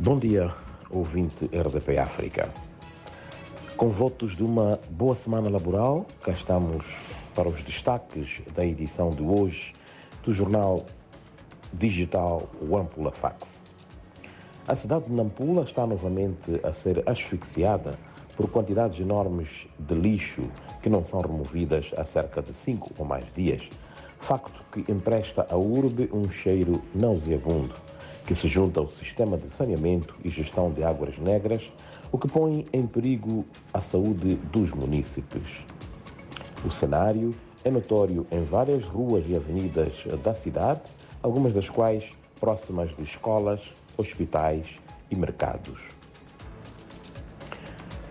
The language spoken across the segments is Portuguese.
Bom dia, ouvinte RDP África. Com votos de uma boa semana laboral, cá estamos para os destaques da edição de hoje do jornal digital Wampula Fax. A cidade de Nampula está novamente a ser asfixiada por quantidades enormes de lixo que não são removidas há cerca de cinco ou mais dias, facto que empresta à urbe um cheiro nauseabundo que se junta ao sistema de saneamento e gestão de águas negras, o que põe em perigo a saúde dos munícipes. O cenário é notório em várias ruas e avenidas da cidade, algumas das quais próximas de escolas, hospitais e mercados.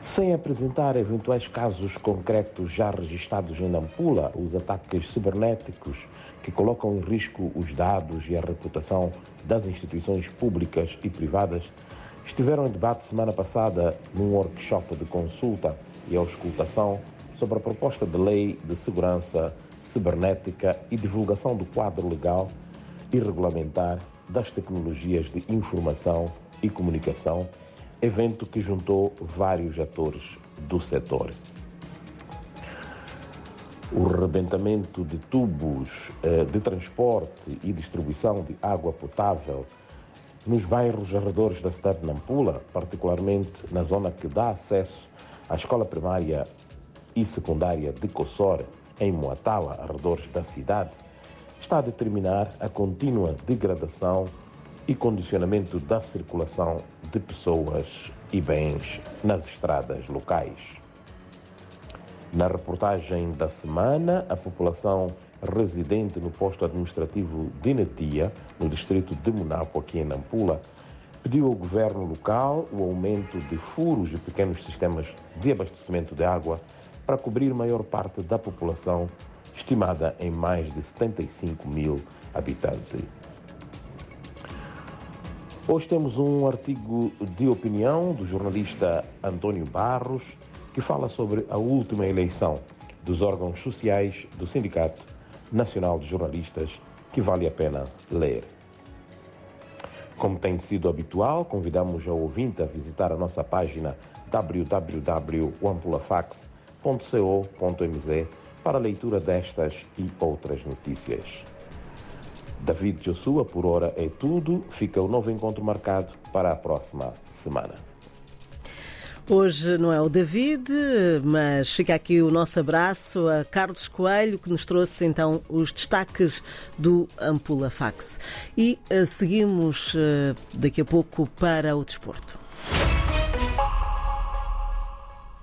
Sem apresentar eventuais casos concretos já registrados em Nampula, os ataques cibernéticos que colocam em risco os dados e a reputação das instituições públicas e privadas estiveram em debate semana passada num workshop de consulta e auscultação sobre a proposta de lei de segurança cibernética e divulgação do quadro legal e regulamentar das tecnologias de informação e comunicação, evento que juntou vários atores do setor. O rebentamento de tubos eh, de transporte e distribuição de água potável nos bairros arredores da cidade de Nampula, particularmente na zona que dá acesso à escola primária e secundária de Kossor, em Moatala, arredores da cidade, está a determinar a contínua degradação e condicionamento da circulação de pessoas e bens nas estradas locais. Na reportagem da semana, a população residente no posto administrativo de Netia, no distrito de Monapo, aqui em Nampula, pediu ao governo local o aumento de furos e pequenos sistemas de abastecimento de água para cobrir maior parte da população, estimada em mais de 75 mil habitantes. Hoje temos um artigo de opinião do jornalista António Barros que fala sobre a última eleição dos órgãos sociais do Sindicato Nacional de Jornalistas, que vale a pena ler. Como tem sido habitual, convidamos o ouvinte a visitar a nossa página www.ampulafax.co.mz para a leitura destas e outras notícias. David Joshua, por hora é tudo. Fica o novo encontro marcado para a próxima semana. Hoje não é o David, mas fica aqui o nosso abraço a Carlos Coelho, que nos trouxe então os destaques do Ampula Fax. E uh, seguimos uh, daqui a pouco para o desporto.